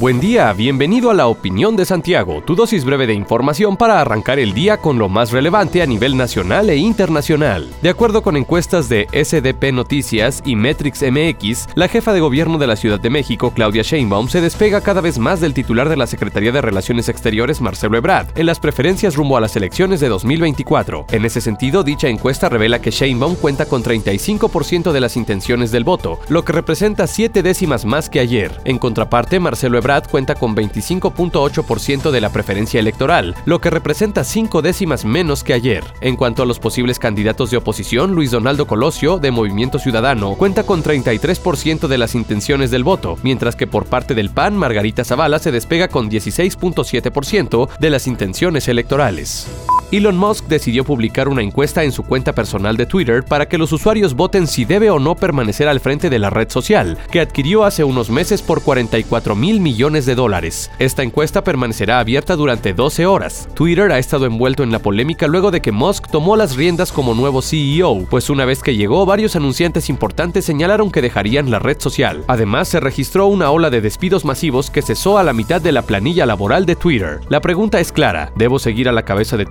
Buen día, bienvenido a la Opinión de Santiago, tu dosis breve de información para arrancar el día con lo más relevante a nivel nacional e internacional. De acuerdo con encuestas de SDP Noticias y Metrix MX, la jefa de gobierno de la Ciudad de México, Claudia Sheinbaum, se despega cada vez más del titular de la Secretaría de Relaciones Exteriores, Marcelo Ebrard, en las preferencias rumbo a las elecciones de 2024. En ese sentido, dicha encuesta revela que Sheinbaum cuenta con 35% de las intenciones del voto, lo que representa siete décimas más que ayer. En contraparte, Marcelo Ebrard cuenta con 25.8% de la preferencia electoral, lo que representa cinco décimas menos que ayer. En cuanto a los posibles candidatos de oposición, Luis Donaldo Colosio, de Movimiento Ciudadano, cuenta con 33% de las intenciones del voto, mientras que por parte del PAN, Margarita Zavala se despega con 16.7% de las intenciones electorales. Elon Musk decidió publicar una encuesta en su cuenta personal de Twitter para que los usuarios voten si debe o no permanecer al frente de la red social, que adquirió hace unos meses por 44 mil millones de dólares. Esta encuesta permanecerá abierta durante 12 horas. Twitter ha estado envuelto en la polémica luego de que Musk tomó las riendas como nuevo CEO, pues una vez que llegó, varios anunciantes importantes señalaron que dejarían la red social. Además, se registró una ola de despidos masivos que cesó a la mitad de la planilla laboral de Twitter. La pregunta es clara, ¿debo seguir a la cabeza de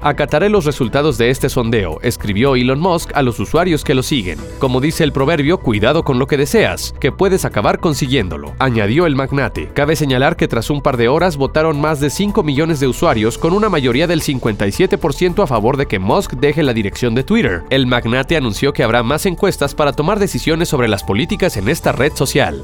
Acataré los resultados de este sondeo, escribió Elon Musk a los usuarios que lo siguen. Como dice el proverbio, cuidado con lo que deseas, que puedes acabar consiguiéndolo, añadió el magnate. Cabe señalar que tras un par de horas votaron más de 5 millones de usuarios con una mayoría del 57% a favor de que Musk deje la dirección de Twitter. El magnate anunció que habrá más encuestas para tomar decisiones sobre las políticas en esta red social.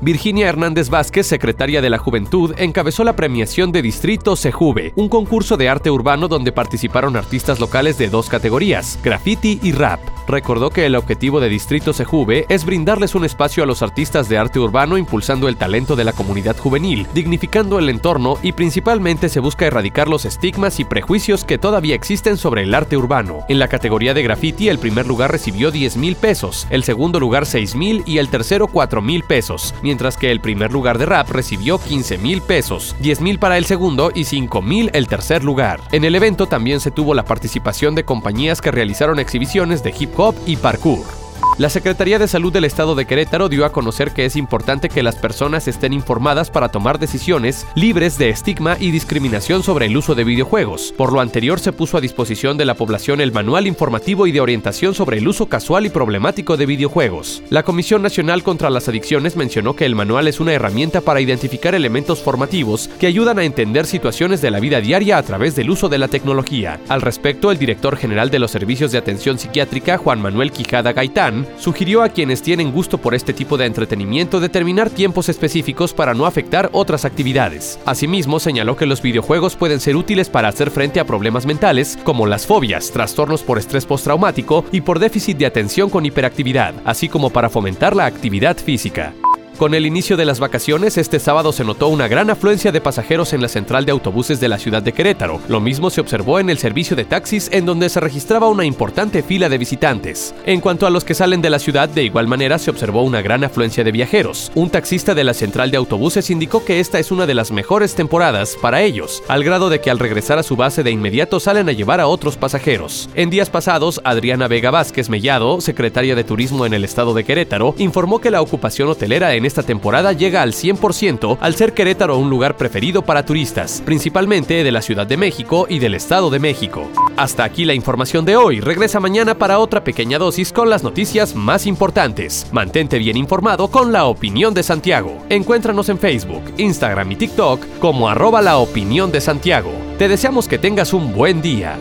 Virginia Hernández Vázquez, secretaria de la Juventud, encabezó la premiación de Distrito Sejuve, un concurso de arte urbano donde participaron artistas locales de dos categorías, graffiti y rap. Recordó que el objetivo de Distrito Sejuve es brindarles un espacio a los artistas de arte urbano impulsando el talento de la comunidad juvenil, dignificando el entorno y principalmente se busca erradicar los estigmas y prejuicios que todavía existen sobre el arte urbano. En la categoría de graffiti el primer lugar recibió 10 mil pesos, el segundo lugar 6 mil y el tercero 4 mil pesos mientras que el primer lugar de rap recibió 15 mil pesos, 10 mil para el segundo y 5 mil el tercer lugar. En el evento también se tuvo la participación de compañías que realizaron exhibiciones de hip hop y parkour. La Secretaría de Salud del Estado de Querétaro dio a conocer que es importante que las personas estén informadas para tomar decisiones libres de estigma y discriminación sobre el uso de videojuegos. Por lo anterior, se puso a disposición de la población el Manual Informativo y de Orientación sobre el Uso Casual y Problemático de Videojuegos. La Comisión Nacional contra las Adicciones mencionó que el manual es una herramienta para identificar elementos formativos que ayudan a entender situaciones de la vida diaria a través del uso de la tecnología. Al respecto, el director general de los Servicios de Atención Psiquiátrica, Juan Manuel Quijada Gaitán, sugirió a quienes tienen gusto por este tipo de entretenimiento determinar tiempos específicos para no afectar otras actividades. Asimismo, señaló que los videojuegos pueden ser útiles para hacer frente a problemas mentales como las fobias, trastornos por estrés postraumático y por déficit de atención con hiperactividad, así como para fomentar la actividad física. Con el inicio de las vacaciones, este sábado se notó una gran afluencia de pasajeros en la central de autobuses de la ciudad de Querétaro. Lo mismo se observó en el servicio de taxis, en donde se registraba una importante fila de visitantes. En cuanto a los que salen de la ciudad, de igual manera se observó una gran afluencia de viajeros. Un taxista de la central de autobuses indicó que esta es una de las mejores temporadas para ellos, al grado de que al regresar a su base de inmediato salen a llevar a otros pasajeros. En días pasados, Adriana Vega Vázquez Mellado, secretaria de Turismo en el estado de Querétaro, informó que la ocupación hotelera en esta temporada llega al 100% al ser Querétaro un lugar preferido para turistas, principalmente de la Ciudad de México y del Estado de México. Hasta aquí la información de hoy. Regresa mañana para otra pequeña dosis con las noticias más importantes. Mantente bien informado con la opinión de Santiago. Encuéntranos en Facebook, Instagram y TikTok como arroba la opinión de Santiago. Te deseamos que tengas un buen día.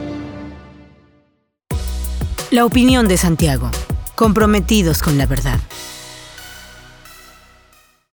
La opinión de Santiago. Comprometidos con la verdad.